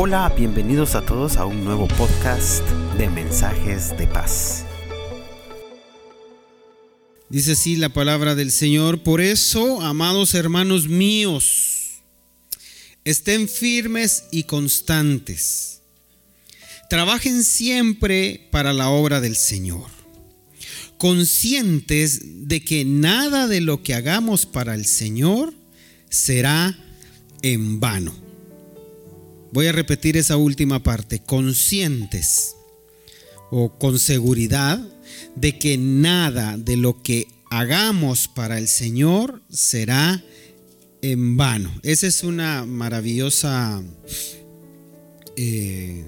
Hola, bienvenidos a todos a un nuevo podcast de mensajes de paz. Dice así la palabra del Señor, por eso, amados hermanos míos, estén firmes y constantes. Trabajen siempre para la obra del Señor, conscientes de que nada de lo que hagamos para el Señor será en vano. Voy a repetir esa última parte, conscientes o con seguridad de que nada de lo que hagamos para el Señor será en vano. Esa es una maravillosa eh,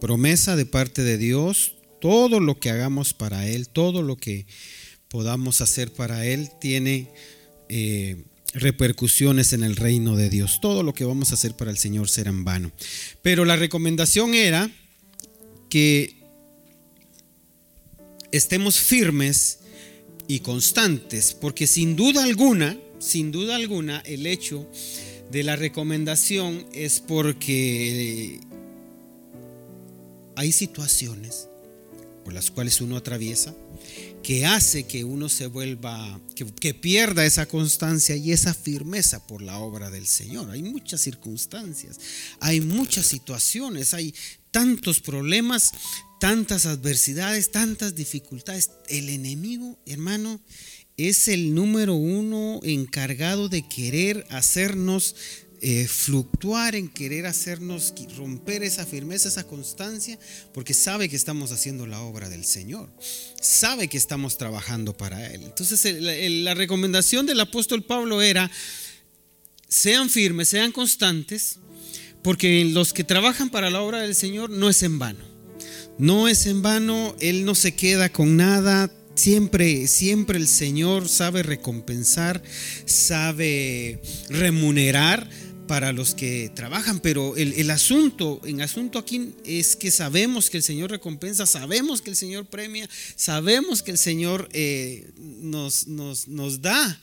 promesa de parte de Dios. Todo lo que hagamos para Él, todo lo que podamos hacer para Él tiene eh, repercusiones en el reino de Dios. Todo lo que vamos a hacer para el Señor será en vano. Pero la recomendación era que estemos firmes y constantes, porque sin duda alguna, sin duda alguna, el hecho de la recomendación es porque hay situaciones por las cuales uno atraviesa que hace que uno se vuelva, que, pierda esa constancia y esa firmeza por la obra del Señor. Hay muchas circunstancias, hay muchas situaciones, hay tantos problemas, tantas adversidades, tantas dificultades. El enemigo, hermano, es el número uno encargado de querer hacernos eh, fluctuar, en querer hacernos romper esa firmeza, esa constancia, porque sabe que estamos haciendo la obra del Señor, sabe que estamos trabajando para Él. Entonces la recomendación del apóstol Pablo era, sean firmes, sean constantes, porque los que trabajan para la obra del Señor no es en vano. No es en vano, Él no se queda con nada, Siempre, siempre el Señor sabe recompensar, sabe remunerar para los que trabajan, pero el, asunto, en asunto aquí es que sabemos que el Señor recompensa, sabemos que el Señor premia, sabemos que el Señor eh, nos, nos, nos da.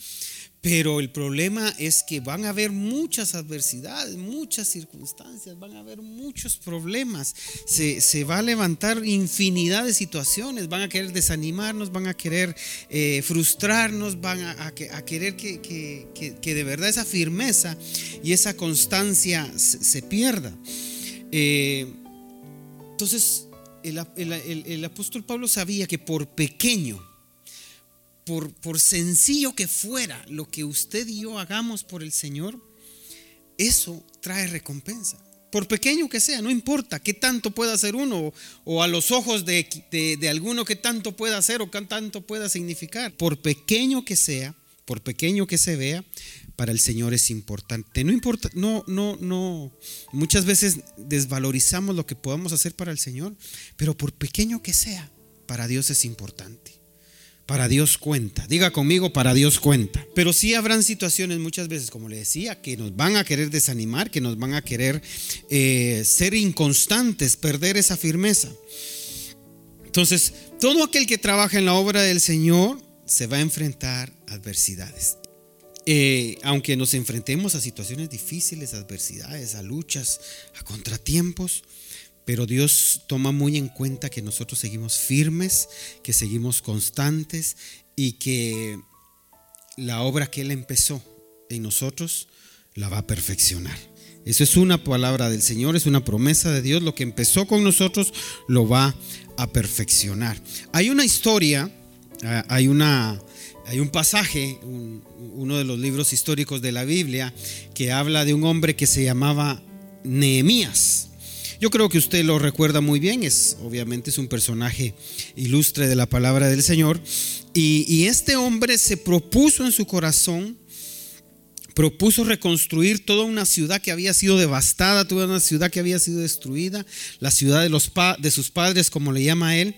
Pero el problema es que van a haber muchas adversidades, muchas circunstancias, van a haber muchos problemas. Se, va a levantar infinidad de situaciones, van a querer desanimarnos, van a querer eh, frustrarnos, van a, querer que, de verdad esa firmeza y esa constancia se, pierda. Eh, entonces, el apóstol Pablo sabía que por pequeño, por, sencillo que fuera lo que usted y yo hagamos por el Señor, eso trae recompensa. Por pequeño que sea, no importa qué tanto pueda hacer uno o a los ojos de, de, alguno que tanto pueda hacer o qué tanto pueda significar. Por pequeño que sea, por pequeño que se vea, para el Señor es importante. No importa, no, no, no. Muchas veces desvalorizamos lo que podamos hacer para el Señor, pero por pequeño que sea, para Dios es importante. Para Dios cuenta. Diga conmigo, para Dios cuenta. Pero sí habrán situaciones muchas veces, como le decía, que nos van a querer desanimar, que nos van a querer eh, ser inconstantes, perder esa firmeza. Entonces, todo aquel que trabaja en la obra del Señor se va a enfrentar adversidades. Eh, aunque nos enfrentemos a situaciones difíciles, adversidades, a luchas, a contratiempos, pero Dios toma muy en cuenta que nosotros seguimos firmes, que seguimos constantes y que la obra que Él empezó en nosotros la va a perfeccionar. Eso es una palabra del Señor, es una promesa de Dios. Lo que empezó con nosotros lo va a perfeccionar. Hay una historia, ah, hay, una, hay un pasaje, uno de los libros históricos de la Biblia, que habla de un hombre que se llamaba Nehemías. Yo creo que usted lo recuerda muy bien, es obviamente es un personaje ilustre de la palabra del Señor. Y, este hombre se propuso en su corazón propuso reconstruir toda una ciudad que había sido devastada, toda una ciudad que había sido destruida, la ciudad de, los de sus padres, como le llama él.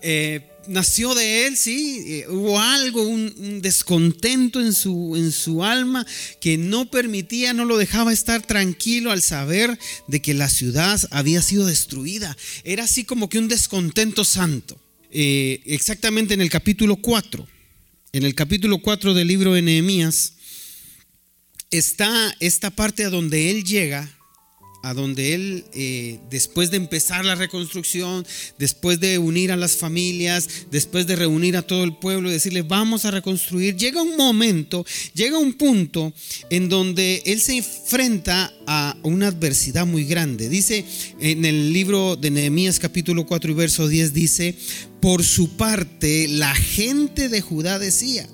Eh, nació de él, sí, eh, hubo algo, un, descontento en su, en su alma que no permitía, no lo dejaba estar tranquilo al saber de que la ciudad había sido destruida. Era así como que un descontento santo. Eh, exactamente en el capítulo 4, en el capítulo 4 del libro de Nehemías, está esta parte a donde él llega a donde él, eh, después de empezar la reconstrucción, después de unir a las familias, después de reunir a todo el pueblo y decirle, vamos a reconstruir, llega un momento, llega un punto en donde él se enfrenta a una adversidad muy grande. Dice en el libro de Nehemías capítulo 4 y verso 10, dice, por su parte, la gente de Judá decía,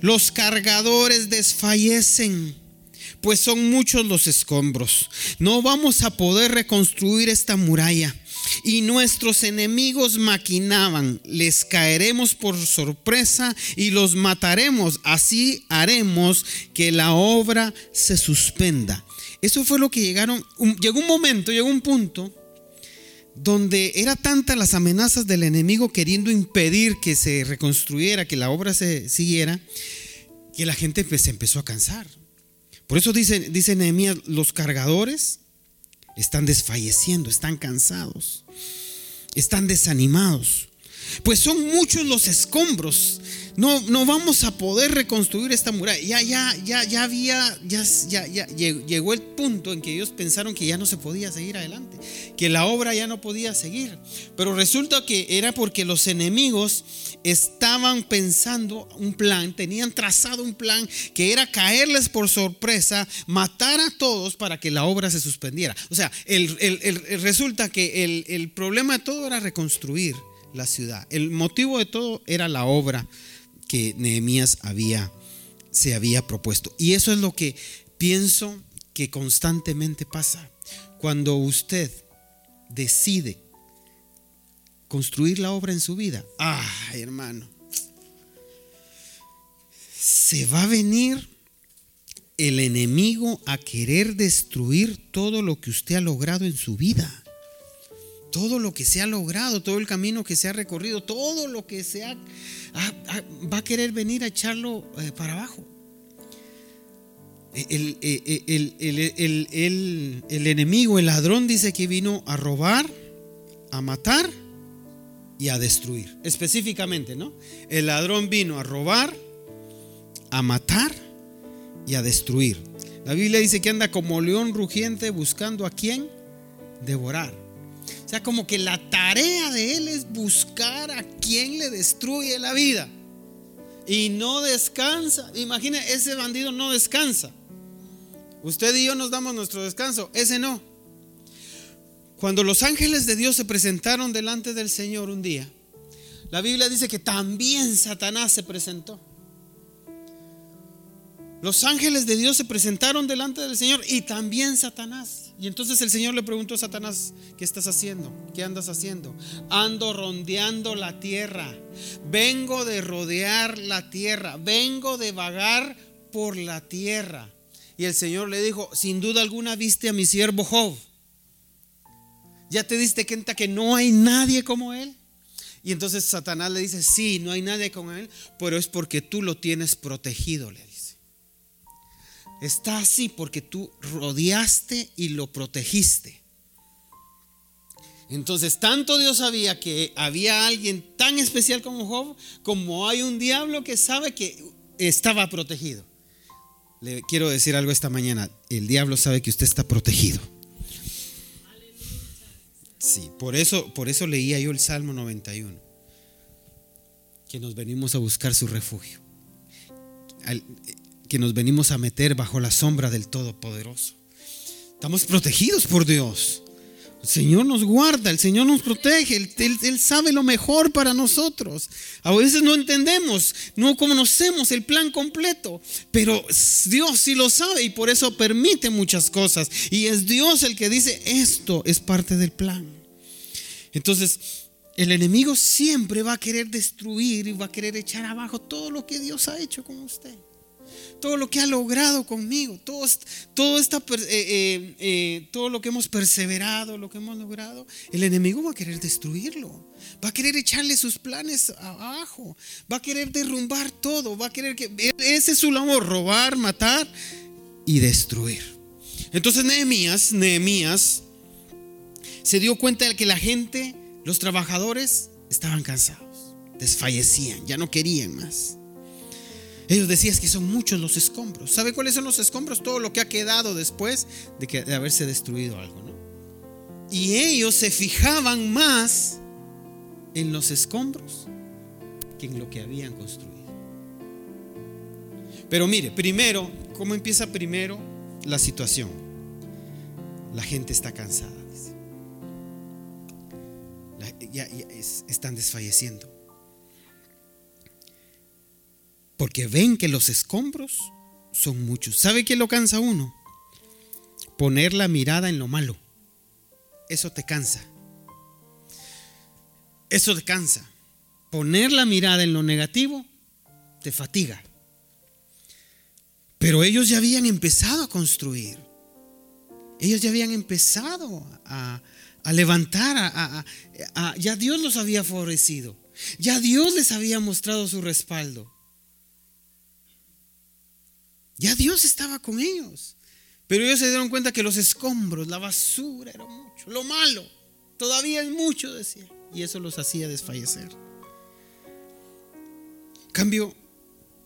los cargadores desfallecen pues son muchos los escombros. No vamos a poder reconstruir esta muralla. Y nuestros enemigos maquinaban, les caeremos por sorpresa y los mataremos. Así haremos que la obra se suspenda. Eso fue lo que llegaron. llegó un momento, llegó un punto donde era tanta las amenazas del enemigo queriendo impedir que se reconstruyera, que la obra se siguiera, que la gente pues, se empezó a cansar. Por eso dice, Nehemías, los cargadores están desfalleciendo, están cansados, están desanimados. Pues son muchos los escombros. No, no vamos a poder reconstruir esta muralla. Ya, ya, ya, ya había, ya, ya, ya llegó el punto en que ellos pensaron que ya no se podía seguir adelante, que la obra ya no podía seguir. Pero resulta que era porque los enemigos estaban pensando un plan, tenían trazado un plan que era caerles por sorpresa, matar a todos para que la obra se suspendiera. O sea, resulta que el, problema de todo era reconstruir la ciudad. El motivo de todo era la obra que Nehemías había, se había propuesto. Y eso es lo que pienso que constantemente pasa. Cuando usted decide construir la obra en su vida. Ah, hermano. Se va a venir el enemigo a querer destruir todo lo que usted ha logrado en su vida. Todo lo que se ha logrado, todo el camino que se ha recorrido, todo lo que se ha... va a querer venir a echarlo eh, para abajo. El, el enemigo, el ladrón dice que vino a robar, a matar y a destruir. Específicamente, ¿no? El ladrón vino a robar, a matar y a destruir. La Biblia dice que anda como león rugiente buscando a quién devorar. O sea, como que la tarea de él es buscar a quien le destruye la vida. Y no descansa. Imagina, ese bandido no descansa. Usted y yo nos damos nuestro descanso, ese no. Cuando los ángeles de Dios se presentaron delante del Señor un día, la Biblia dice que también Satanás se presentó. Los ángeles de Dios se presentaron delante del Señor y también Satanás. Y entonces el Señor le preguntó a Satanás, ¿qué estás haciendo? ¿Qué andas haciendo? Ando rondeando la tierra. Vengo de rodear la tierra. Vengo de vagar por la tierra. Y el Señor le dijo, sin duda alguna viste a mi siervo Job ¿Ya te diste cuenta que no hay nadie como Él? Y entonces Satanás le dice, sí, no hay nadie como Él, pero es porque tú lo tienes protegido, le dice. Está así porque tú rodeaste y lo protegiste. Entonces, tanto Dios sabía que había alguien tan especial como Job, como hay un diablo que sabe que estaba protegido. Le quiero decir algo esta mañana, el diablo sabe que usted está protegido. Sí, por eso, por eso leía yo el Salmo 91, que nos venimos a buscar su refugio, que nos venimos a meter bajo la sombra del Todopoderoso. Estamos protegidos por Dios. El Señor nos guarda, el Señor nos protege, él, él, sabe lo mejor para nosotros. A veces no entendemos, no conocemos el plan completo, pero Dios sí lo sabe y por eso permite muchas cosas. Y es Dios el que dice, esto es parte del plan. Entonces, el enemigo siempre va a querer destruir y va a querer echar abajo todo lo que Dios ha hecho con usted todo lo que ha logrado conmigo, todo, todo, esta, eh, eh, eh, todo lo que hemos perseverado, lo que hemos logrado, el enemigo va a querer destruirlo, va a querer echarle sus planes abajo, va a querer derrumbar todo, va a querer que ese es su labor, robar, matar y destruir. Entonces Nehemías, Nehemías se dio cuenta de que la gente, los trabajadores, estaban cansados, desfallecían, ya no querían más. Ellos decían que son muchos los escombros. ¿Sabe cuáles son los escombros? Todo lo que ha quedado después de, que, de haberse destruido algo. ¿no? Y ellos se fijaban más en los escombros que en lo que habían construido. Pero mire, primero, ¿cómo empieza primero la situación? La gente está cansada. ya, están desfalleciendo. Porque ven que los escombros son muchos. ¿Sabe qué lo cansa uno? Poner la mirada en lo malo. Eso te cansa. Eso te cansa. Poner la mirada en lo negativo te fatiga. Pero ellos ya habían empezado a construir. Ellos ya habían empezado a, levantar. Ya Dios los había favorecido. Ya Dios les había mostrado su respaldo. Ya Dios estaba con ellos. Pero ellos se dieron cuenta que los escombros, la basura era mucho. Lo malo, todavía es mucho, decía. Y eso los hacía desfallecer. Cambio,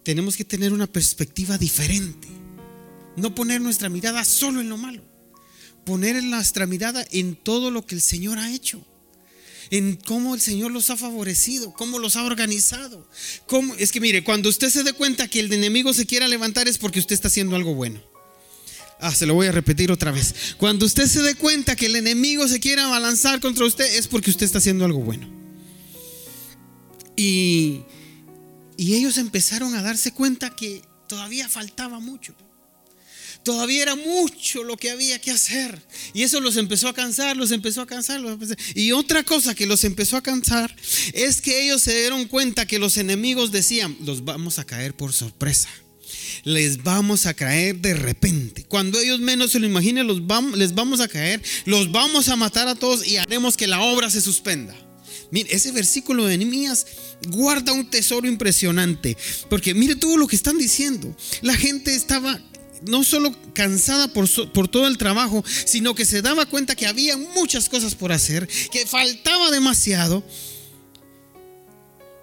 tenemos que tener una perspectiva diferente. No poner nuestra mirada solo en lo malo. Poner nuestra mirada en todo lo que el Señor ha hecho en cómo el Señor los ha favorecido, cómo los ha organizado. Cómo, es que mire, cuando usted se dé cuenta que el enemigo se quiera levantar es porque usted está haciendo algo bueno. Ah, se lo voy a repetir otra vez. Cuando usted se dé cuenta que el enemigo se quiera abalanzar contra usted es porque usted está haciendo algo bueno. Y, y ellos empezaron a darse cuenta que todavía faltaba mucho. Todavía era mucho lo que había que hacer. Y eso los empezó a cansar, los empezó a cansar. Y otra cosa que los empezó a cansar es que ellos se dieron cuenta que los enemigos decían, los vamos a caer por sorpresa. Les vamos a caer de repente. Cuando ellos menos se lo imaginen, los vamos, les vamos a caer, los vamos a matar a todos y haremos que la obra se suspenda. Mire, ese versículo de Nehemías guarda un tesoro impresionante. Porque mire todo lo que están diciendo. La gente estaba no solo cansada por, por, todo el trabajo, sino que se daba cuenta que había muchas cosas por hacer, que faltaba demasiado.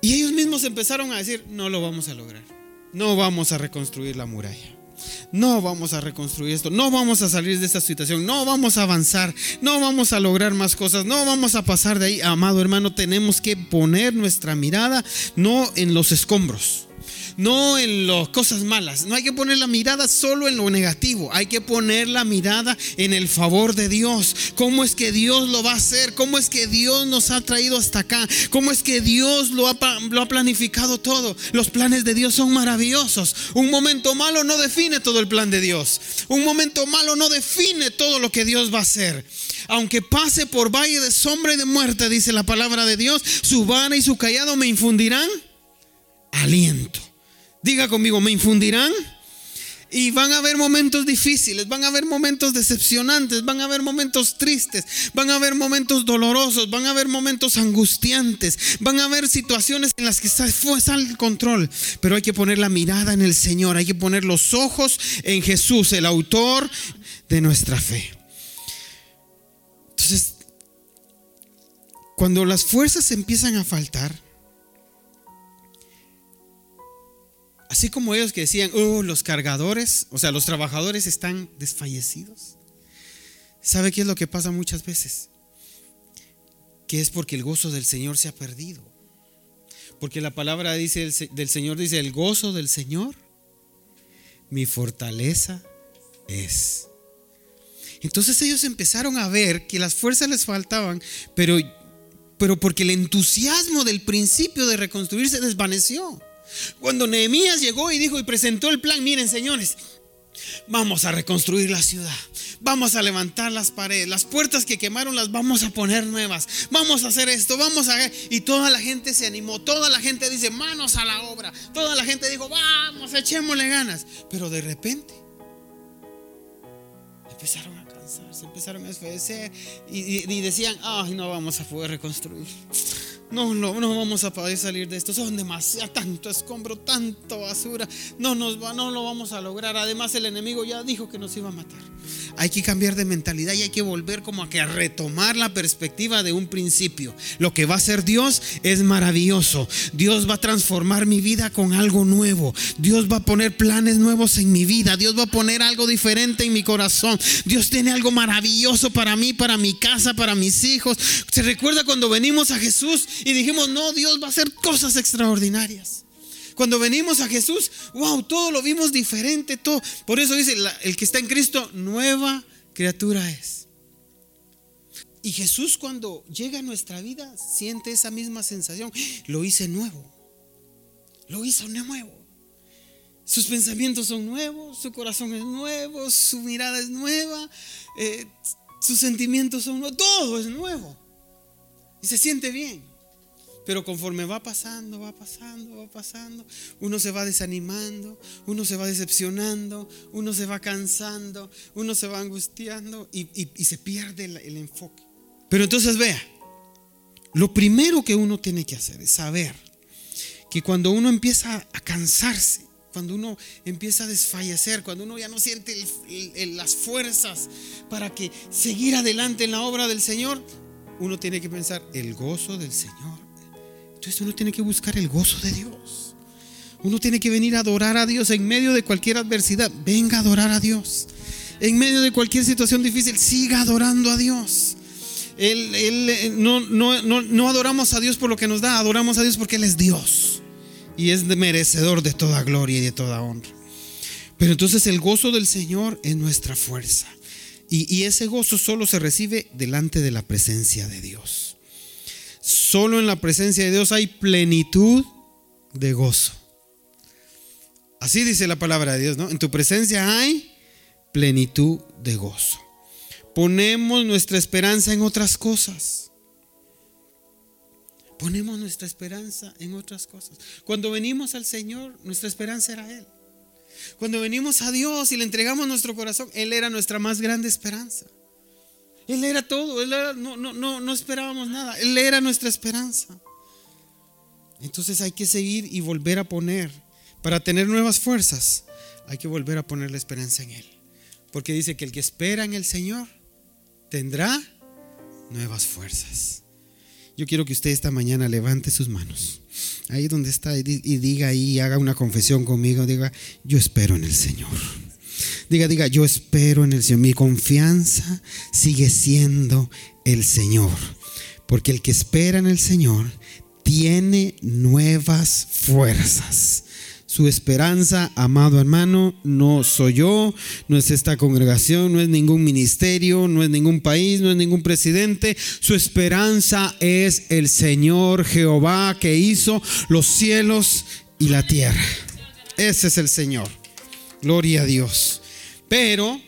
Y ellos mismos empezaron a decir, no lo vamos a lograr, no vamos a reconstruir la muralla. No vamos a reconstruir esto, no vamos a salir de esta situación, no vamos a avanzar, no vamos a lograr más cosas, no vamos a pasar de ahí. Amado hermano, tenemos que poner nuestra mirada no en los escombros, no en las cosas malas. No hay que poner la mirada solo en lo negativo. Hay que poner la mirada en el favor de Dios. ¿Cómo es que Dios lo va a hacer? ¿Cómo es que Dios nos ha traído hasta acá? ¿Cómo es que Dios lo ha, planificado todo? Los planes de Dios son maravillosos. Un momento malo no define todo el plan de Dios. Un momento malo no define todo lo que Dios va a hacer. Aunque pase por valle de sombra y de muerte, dice la palabra de Dios, su vara y su callado me infundirán aliento. Diga conmigo, me infundirán. Y van a haber momentos difíciles, van a haber momentos decepcionantes, van a haber momentos tristes, van a haber momentos dolorosos, van a haber momentos angustiantes, van a haber situaciones en las que fue el control. Pero hay que poner la mirada en el Señor, hay que poner los ojos en Jesús, el autor de nuestra fe. Entonces, cuando las fuerzas empiezan a faltar, Así como ellos que decían, oh, los cargadores, o sea, los trabajadores están desfallecidos. ¿Sabe qué es lo que pasa muchas veces? Que es porque el gozo del Señor se ha perdido. Porque la palabra dice, del Señor dice, el gozo del Señor, mi fortaleza es. Entonces ellos empezaron a ver que las fuerzas les faltaban, pero, pero porque el entusiasmo del principio de reconstruir se desvaneció. Cuando Nehemías llegó y dijo y presentó el plan, miren señores, vamos a reconstruir la ciudad, vamos a levantar las paredes, las puertas que quemaron las vamos a poner nuevas, vamos a hacer esto, vamos a... Y toda la gente se animó, toda la gente dice, manos a la obra, toda la gente dijo, vamos, echémosle ganas. Pero de repente empezaron a cansarse, empezaron a desfallecer y, y decían, ay, no vamos a poder reconstruir. No, no, no vamos a poder salir de esto. Son demasiado, tanto escombro, tanto basura. No nos va, no lo vamos a lograr. Además, el enemigo ya dijo que nos iba a matar. Hay que cambiar de mentalidad y hay que volver como a que a retomar la perspectiva de un principio. Lo que va a hacer Dios es maravilloso. Dios va a transformar mi vida con algo nuevo. Dios va a poner planes nuevos en mi vida. Dios va a poner algo diferente en mi corazón. Dios tiene algo maravilloso para mí, para mi casa, para mis hijos. ¿Se recuerda cuando venimos a Jesús y dijimos, no, Dios va a hacer cosas extraordinarias? Cuando venimos a Jesús, wow, todo lo vimos diferente, todo. Por eso dice, el que está en Cristo, nueva criatura es. Y Jesús cuando llega a nuestra vida, siente esa misma sensación. Lo hice nuevo. Lo hizo nuevo. Sus pensamientos son nuevos, su corazón es nuevo, su mirada es nueva, eh, sus sentimientos son nuevos, todo es nuevo. Y se siente bien. Pero conforme va pasando, va pasando, va pasando, uno se va desanimando, uno se va decepcionando, uno se va cansando, uno se va angustiando y, se pierde el, enfoque. Pero entonces vea, lo primero que uno tiene que hacer es saber que cuando uno empieza a cansarse, cuando uno empieza a desfallecer, cuando uno ya no siente las fuerzas para que seguir adelante en la obra del Señor, uno tiene que pensar el gozo del Señor entonces uno tiene que buscar el gozo de Dios. Uno tiene que venir a adorar a Dios en medio de cualquier adversidad. Venga a adorar a Dios. En medio de cualquier situación difícil, siga adorando a Dios. no, no, adoramos a Dios por lo que nos da, adoramos a Dios porque Él es Dios. Y es merecedor de toda gloria y de toda honra. Pero entonces el gozo del Señor es nuestra fuerza. Y, y ese gozo solo se recibe delante de la presencia de Dios. Solo en la presencia de Dios hay plenitud de gozo. Así dice la palabra de Dios, ¿no? En tu presencia hay plenitud de gozo. Ponemos nuestra esperanza en otras cosas. Ponemos nuestra esperanza en otras cosas. Cuando venimos al Señor, nuestra esperanza era Él. Cuando venimos a Dios y le entregamos nuestro corazón, Él era nuestra más grande esperanza. Él era todo, él no, no, esperábamos nada, Él era nuestra esperanza. Entonces hay que seguir y volver a poner, para tener nuevas fuerzas, hay que volver a poner la esperanza en Él. Porque dice que el que espera en el Señor tendrá nuevas fuerzas. Yo quiero que usted esta mañana levante sus manos. Ahí donde está y diga ahí, haga una confesión conmigo, diga, yo espero en el Señor. Diga, diga, yo espero en el Señor. Mi confianza sigue siendo el Señor. Porque el que espera en el Señor tiene nuevas fuerzas. Su esperanza, amado hermano, no soy yo, no es esta congregación, no es ningún ministerio, no es ningún país, no es ningún presidente. Su esperanza es el Señor Jehová que hizo los cielos y la tierra. Ese es el Señor. Gloria a Dios. Pero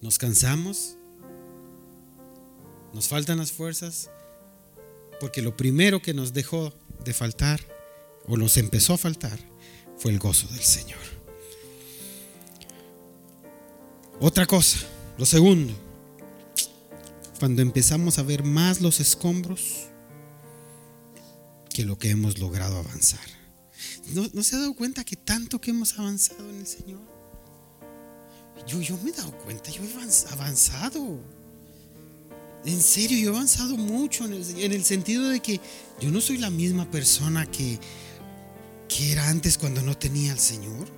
nos cansamos, nos faltan las fuerzas, porque lo primero que nos dejó de faltar, o nos empezó a faltar, fue el gozo del Señor. Otra cosa, lo segundo, cuando empezamos a ver más los escombros que lo que hemos logrado avanzar. ¿No, se ha dado cuenta que tanto que hemos avanzado en el Señor? Yo, yo me he dado cuenta, yo he avanzado. En serio, yo he avanzado mucho en el, en el sentido de que yo no soy la misma persona que, que era antes cuando no tenía al Señor.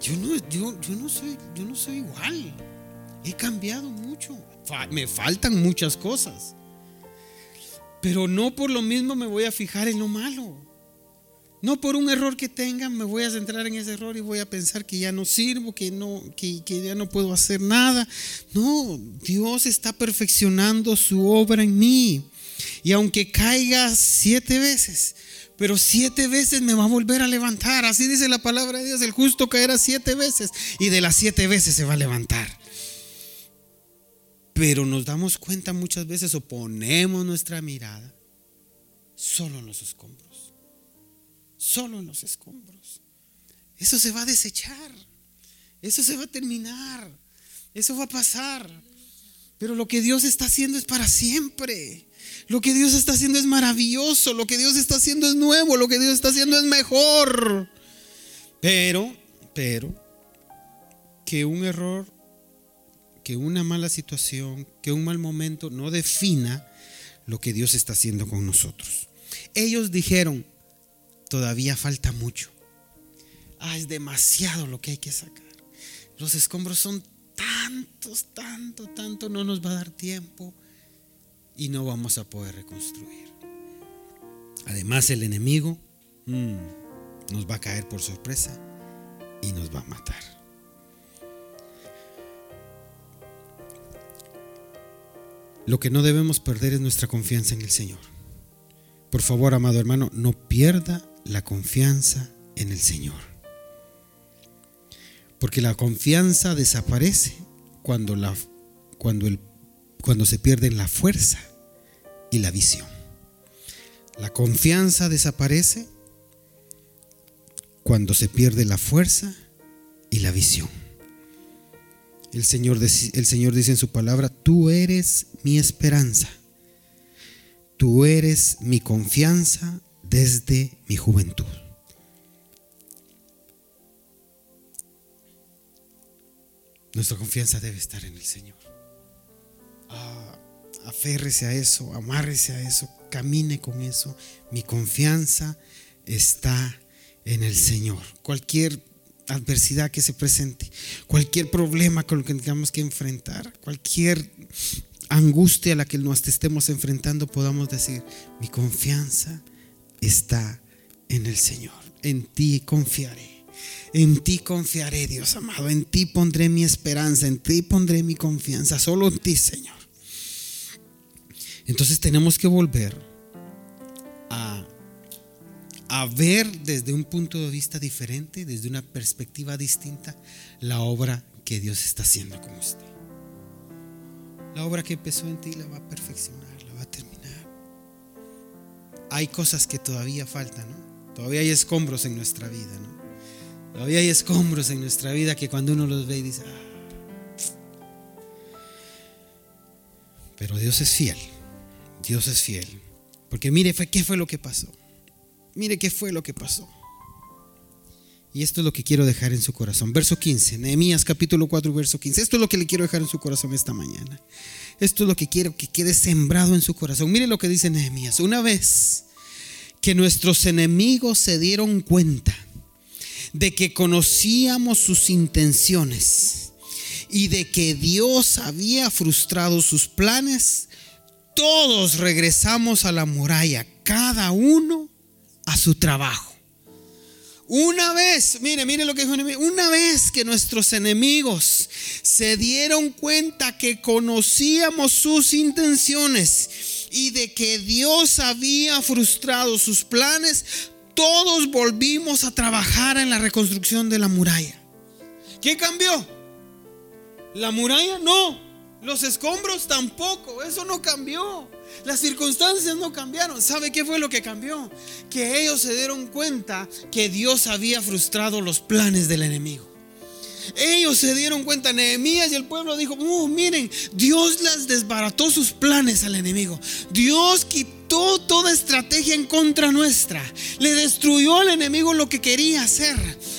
Yo no, yo, yo, no soy, yo no soy igual. He cambiado mucho. Me faltan muchas cosas. Pero no por lo mismo me voy a fijar en lo malo. No por un error que tenga me voy a centrar en ese error y voy a pensar que ya no sirvo, que, no, que ya no puedo hacer nada. No, Dios está perfeccionando su obra en mí. Y aunque caiga siete veces, pero siete veces me va a volver a levantar. Así dice la palabra de Dios, el justo caerá siete veces y de las siete veces se va a levantar. Pero nos damos cuenta muchas veces o ponemos nuestra mirada solo en los escombros solo en los escombros. Eso se va a desechar. Eso se va a terminar. Eso va a pasar. Pero lo que Dios está haciendo es para siempre. Lo que Dios está haciendo es maravilloso. Lo que Dios está haciendo es nuevo. Lo que Dios está haciendo es mejor. Pero, pero, que un error, que una mala situación, que un mal momento no defina lo que Dios está haciendo con nosotros. Ellos dijeron, todavía falta mucho. Ah, es demasiado lo que hay que sacar. Los escombros son tantos, tanto, tanto, no nos va a dar tiempo y no vamos a poder reconstruir. Además, el enemigo mm, nos va a caer por sorpresa y nos va a matar. Lo que no debemos perder es nuestra confianza en el Señor. Por favor, amado hermano, no pierda la confianza en el Señor. Porque la confianza desaparece cuando, la, cuando, el, cuando se pierde la fuerza y la visión. La confianza desaparece cuando se pierde la fuerza y la visión. El Señor, el Señor dice en su palabra, tú eres mi esperanza, tú eres mi confianza desde mi juventud. Nuestra confianza debe estar en el Señor. Ah, aférrese a eso, amárrese a eso, camine con eso. Mi confianza está en el Señor. Cualquier adversidad que se presente, cualquier problema con el que tengamos que enfrentar, cualquier angustia a la que nos estemos enfrentando, podamos decir, mi confianza está en el Señor. En ti confiaré. En ti confiaré, Dios amado. En ti pondré mi esperanza. En ti pondré mi confianza. Solo en ti, Señor. Entonces tenemos que volver a ver desde un punto de vista diferente, desde una perspectiva distinta, la obra que Dios está haciendo con usted. La obra que empezó en ti la va a perfeccionar, Hay cosas que todavía faltan, ¿no? Todavía hay escombros en nuestra vida, ¿no? Todavía hay escombros en nuestra vida que cuando uno los ve y dice, ah". pero Dios es fiel, Dios es fiel. Porque mire, ¿qué fue lo que pasó? Mire qué fue lo que pasó. Y esto es lo que quiero dejar en su corazón. Verso 15, Nehemías capítulo 4, verso 15. Esto es lo que le quiero dejar en su corazón esta mañana. Esto es lo que quiero que quede sembrado en su corazón. Mire lo que dice Nehemías. Una vez que nuestros enemigos se dieron cuenta de que conocíamos sus intenciones y de que Dios había frustrado sus planes, todos regresamos a la muralla, cada uno a su trabajo. Una vez, mire, mire lo que dijo una vez que nuestros enemigos se dieron cuenta que conocíamos sus intenciones y de que Dios había frustrado sus planes, todos volvimos a trabajar en la reconstrucción de la muralla. ¿Qué cambió? ¿La muralla? No. Los escombros tampoco. Eso no cambió. Las circunstancias no cambiaron. ¿Sabe qué fue lo que cambió? Que ellos se dieron cuenta que Dios había frustrado los planes del enemigo. Ellos se dieron cuenta, Nehemías y el pueblo dijo, oh, miren, Dios las desbarató sus planes al enemigo. Dios quitó toda estrategia en contra nuestra. Le destruyó al enemigo lo que quería hacer.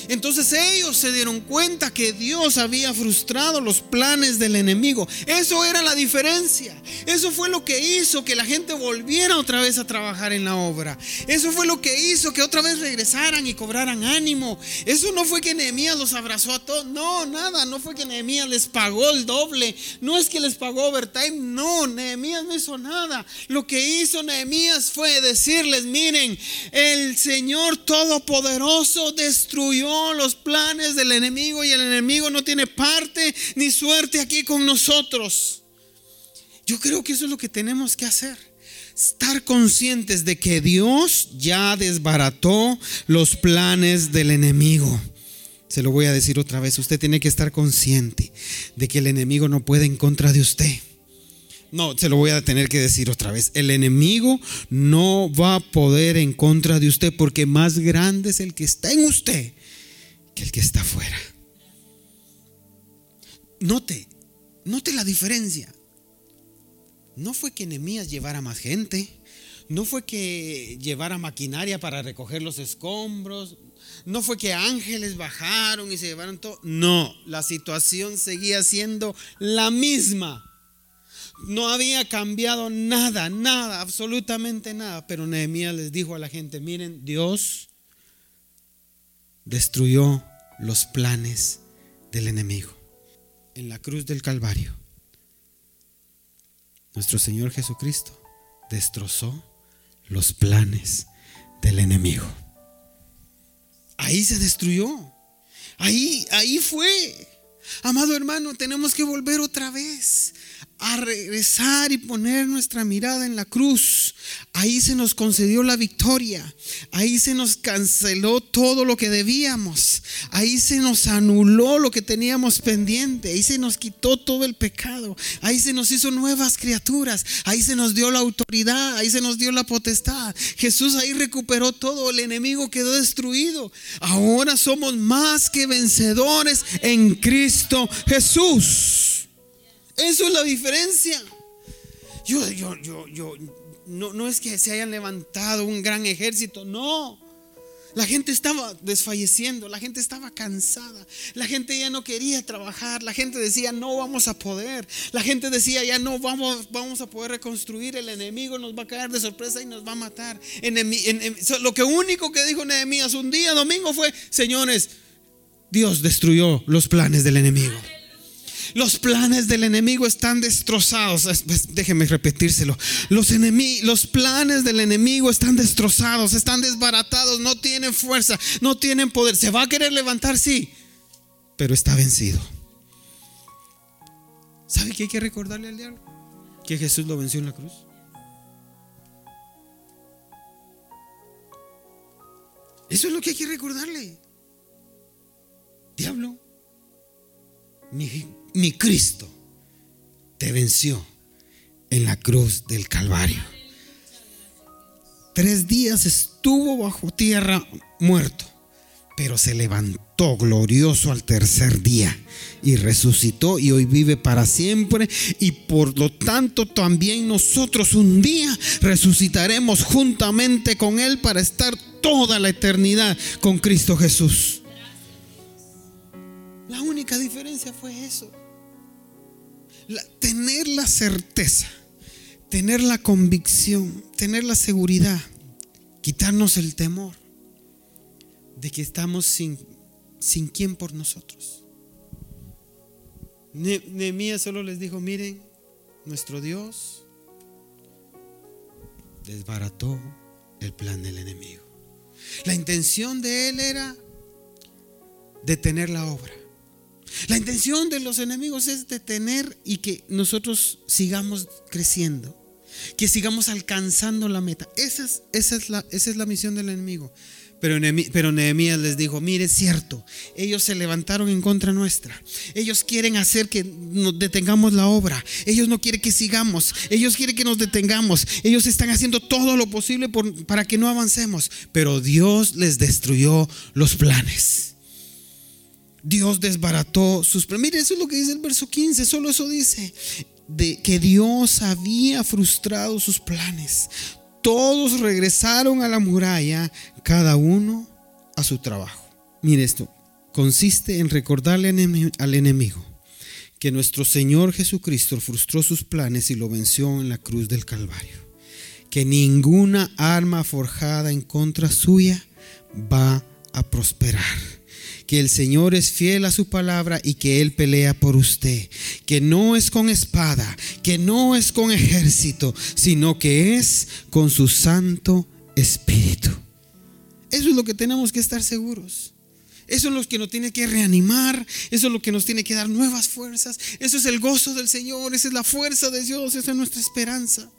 Entonces ellos se dieron cuenta que Dios había frustrado los planes del enemigo. Eso era la diferencia. Eso fue lo que hizo que la gente volviera otra vez a trabajar en la obra. Eso fue lo que hizo que otra vez regresaran y cobraran ánimo. Eso no fue que Nehemías los abrazó a todos. No, nada. No fue que Nehemías les pagó el doble. No es que les pagó overtime. No, Nehemías no hizo nada. Lo que hizo Nehemías fue decirles, miren, el Señor Todopoderoso destruyó los planes del enemigo y el enemigo no tiene parte ni suerte aquí con nosotros. Yo creo que eso es lo que tenemos que hacer. Estar conscientes de que Dios ya desbarató los planes del enemigo. Se lo voy a decir otra vez, usted tiene que estar consciente de que el enemigo no puede en contra de usted. No, se lo voy a tener que decir otra vez. El enemigo no va a poder en contra de usted porque más grande es el que está en usted el que está afuera. Note, note la diferencia. No fue que Nehemías llevara más gente, no fue que llevara maquinaria para recoger los escombros. No fue que ángeles bajaron y se llevaron todo. No, la situación seguía siendo la misma. No había cambiado nada, nada, absolutamente nada. Pero Nehemías les dijo a la gente, miren, Dios destruyó los planes del enemigo en la cruz del Calvario. Nuestro Señor Jesucristo destrozó los planes del enemigo. Ahí se destruyó. Ahí, ahí fue. Amado hermano, tenemos que volver otra vez a regresar y poner nuestra mirada en la cruz. Ahí se nos concedió la victoria. Ahí se nos canceló todo lo que debíamos. Ahí se nos anuló lo que teníamos pendiente. Ahí se nos quitó todo el pecado. Ahí se nos hizo nuevas criaturas. Ahí se nos dio la autoridad. Ahí se nos dio la potestad. Jesús ahí recuperó todo. El enemigo quedó destruido. Ahora somos más que vencedores en Cristo Jesús. Eso es la diferencia. Yo, yo, yo, yo, no, no es que se hayan levantado un gran ejército, no. La gente estaba desfalleciendo, la gente estaba cansada, la gente ya no quería trabajar, la gente decía no vamos a poder, la gente decía ya no vamos, vamos a poder reconstruir, el enemigo nos va a caer de sorpresa y nos va a matar. lo que único que dijo Nehemías un día domingo fue, señores, Dios destruyó los planes del enemigo. Los planes del enemigo están destrozados. Déjeme repetírselo. Los, los planes del enemigo están destrozados, están desbaratados, no tienen fuerza, no tienen poder. Se va a querer levantar, sí, pero está vencido. ¿Sabe qué hay que recordarle al diablo? Que Jesús lo venció en la cruz. Eso es lo que hay que recordarle. Diablo, mi, mi Cristo te venció en la cruz del Calvario. Tres días estuvo bajo tierra muerto, pero se levantó glorioso al tercer día y resucitó y hoy vive para siempre y por lo tanto también nosotros un día resucitaremos juntamente con Él para estar toda la eternidad con Cristo Jesús. La única diferencia fue eso tener la certeza, tener la convicción, tener la seguridad, quitarnos el temor de que estamos sin, sin quien por nosotros. Nehemías solo les dijo, miren, nuestro Dios desbarató el plan del enemigo. La intención de él era detener la obra. La intención de los enemigos es detener y que nosotros sigamos creciendo, que sigamos alcanzando la meta. Esa es, esa es, la, esa es la misión del enemigo. Pero, pero Nehemías les dijo, mire, es cierto, ellos se levantaron en contra nuestra. Ellos quieren hacer que nos detengamos la obra. Ellos no quieren que sigamos. Ellos quieren que nos detengamos. Ellos están haciendo todo lo posible para que no avancemos. Pero Dios les destruyó los planes. Dios desbarató sus. Mire, eso es lo que dice el verso 15, solo eso dice, de que Dios había frustrado sus planes. Todos regresaron a la muralla, cada uno a su trabajo. Mire esto, consiste en recordarle al enemigo que nuestro Señor Jesucristo frustró sus planes y lo venció en la cruz del Calvario. Que ninguna arma forjada en contra suya va a prosperar que el Señor es fiel a su palabra y que Él pelea por usted, que no es con espada, que no es con ejército, sino que es con su Santo Espíritu. Eso es lo que tenemos que estar seguros. Eso es lo que nos tiene que reanimar, eso es lo que nos tiene que dar nuevas fuerzas, eso es el gozo del Señor, esa es la fuerza de Dios, esa es nuestra esperanza.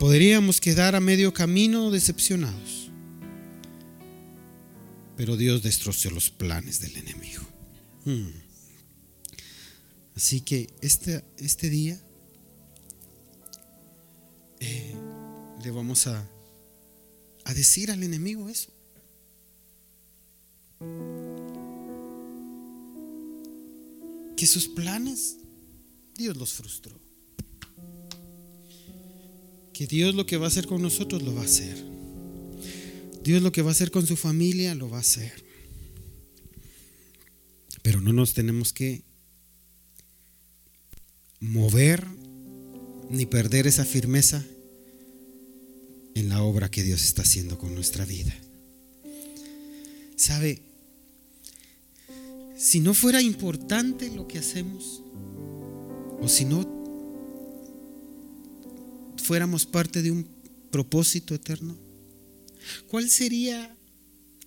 Podríamos quedar a medio camino decepcionados pero Dios destrozó los planes del enemigo. Hmm. Así que este, este día eh, le vamos a, a decir al enemigo eso. Que sus planes Dios los frustró. Que Dios lo que va a hacer con nosotros lo va a hacer. Dios lo que va a hacer con su familia lo va a hacer. Pero no nos tenemos que mover ni perder esa firmeza en la obra que Dios está haciendo con nuestra vida. ¿Sabe? Si no fuera importante lo que hacemos, o si no fuéramos parte de un propósito eterno, ¿cuál sería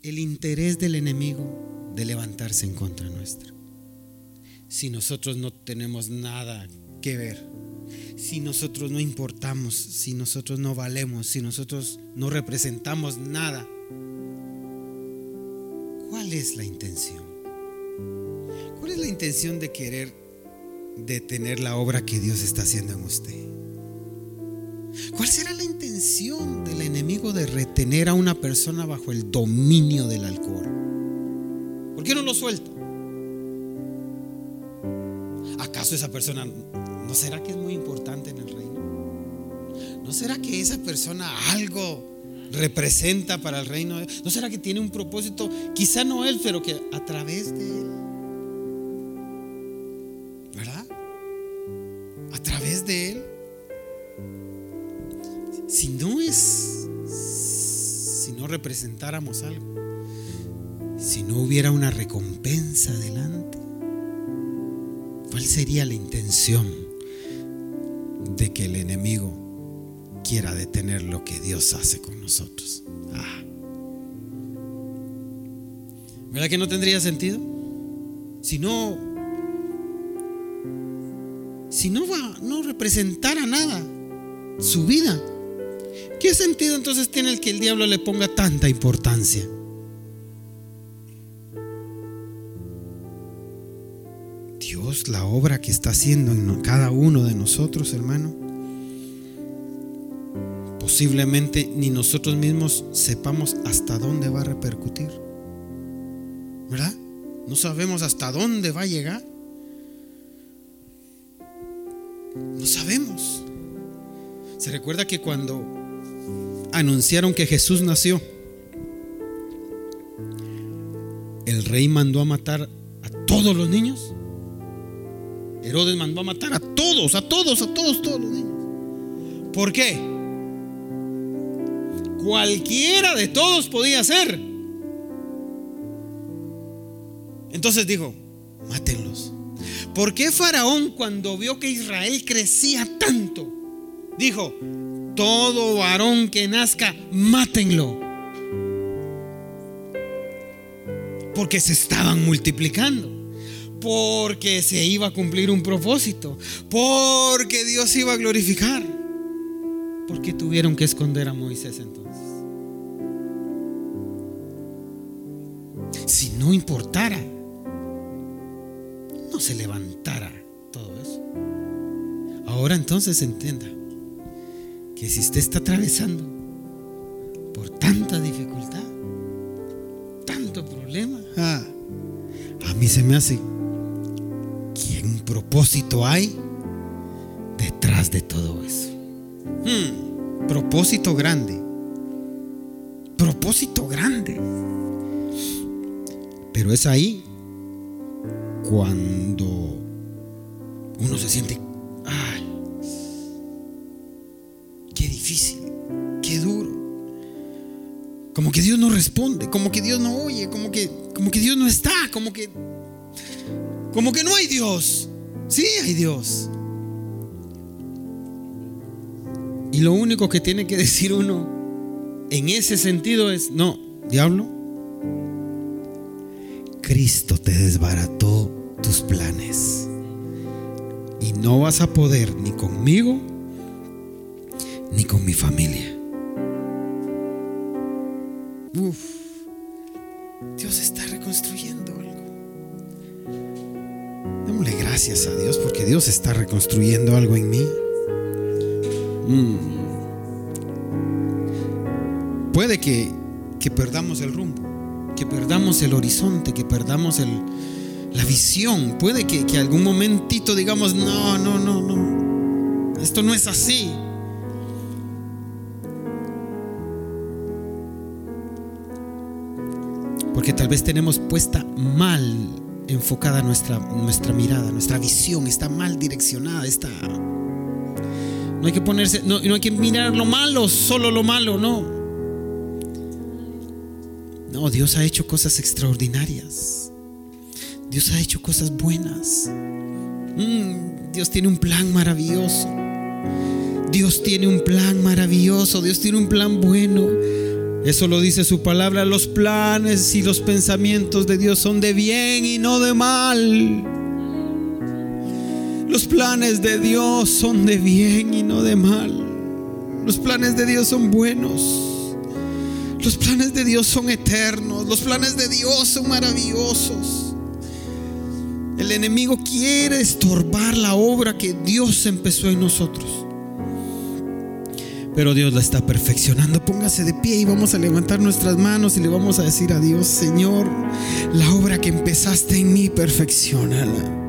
el interés del enemigo de levantarse en contra nuestra? Si nosotros no tenemos nada que ver, si nosotros no importamos, si nosotros no valemos, si nosotros no representamos nada, ¿cuál es la intención? ¿Cuál es la intención de querer detener la obra que Dios está haciendo en usted? ¿Cuál será la intención del enemigo de retener a una persona bajo el dominio del alcohol? ¿Por qué no lo suelta? ¿Acaso esa persona no será que es muy importante en el reino? ¿No será que esa persona algo representa para el reino? ¿No será que tiene un propósito? Quizá no él, pero que a través de él. Representáramos algo, si no hubiera una recompensa adelante, ¿cuál sería la intención de que el enemigo quiera detener lo que Dios hace con nosotros? Ah. ¿Verdad que no tendría sentido? Si no, si no va, no representara nada su vida, ¿qué sentido entonces tiene el que el diablo le ponga tanta importancia? Dios, la obra que está haciendo en cada uno de nosotros, hermano, posiblemente ni nosotros mismos sepamos hasta dónde va a repercutir. ¿Verdad? No sabemos hasta dónde va a llegar. No sabemos. Se recuerda que cuando anunciaron que Jesús nació, el rey mandó a matar a todos los niños. Herodes mandó a matar a todos, a todos, a todos, todos los niños. ¿Por qué? Cualquiera de todos podía ser. Entonces dijo, mátenlos. ¿Por qué Faraón cuando vio que Israel crecía tanto, dijo, todo varón que nazca, mátenlo? Porque se estaban multiplicando porque se iba a cumplir un propósito, porque Dios iba a glorificar. porque tuvieron que esconder a Moisés entonces? Si no importara, no se levantara todo eso. Ahora entonces entienda que si usted está atravesando por tanta dificultad, tanto problema, ah, a mí se me hace que un propósito hay detrás de todo eso. Hmm, propósito grande. Propósito grande. Pero es ahí cuando uno se siente, qué difícil, qué duro. Como que Dios no responde, como que Dios no oye, como que, como que Dios no está, como que, como que no hay Dios. Sí hay Dios. Y lo único que tiene que decir uno en ese sentido es, no, diablo, Cristo te desbarató tus planes. Y no vas a poder ni conmigo ni con mi familia. Uf, Dios está reconstruyendo algo. Démosle gracias a Dios porque Dios está reconstruyendo algo en mí. Mm. Puede que, que perdamos el rumbo, que perdamos el horizonte, que perdamos el, la visión. Puede que, que algún momentito digamos, no, no, no, no. Esto no es así. Porque tal vez tenemos puesta mal enfocada nuestra, nuestra mirada, nuestra visión está mal direccionada, está... No hay que ponerse, no, no hay que mirar lo malo, solo lo malo, no. No, Dios ha hecho cosas extraordinarias. Dios ha hecho cosas buenas. Mm, Dios tiene un plan maravilloso. Dios tiene un plan maravilloso. Dios tiene un plan bueno. Eso lo dice su palabra. Los planes y los pensamientos de Dios son de bien y no de mal. Los planes de Dios son de bien y no de mal. Los planes de Dios son buenos. Los planes de Dios son eternos. Los planes de Dios son maravillosos. El enemigo quiere estorbar la obra que Dios empezó en nosotros. Pero Dios la está perfeccionando. Póngase de pie y vamos a levantar nuestras manos y le vamos a decir a Dios, Señor, la obra que empezaste en mí, perfeccionala.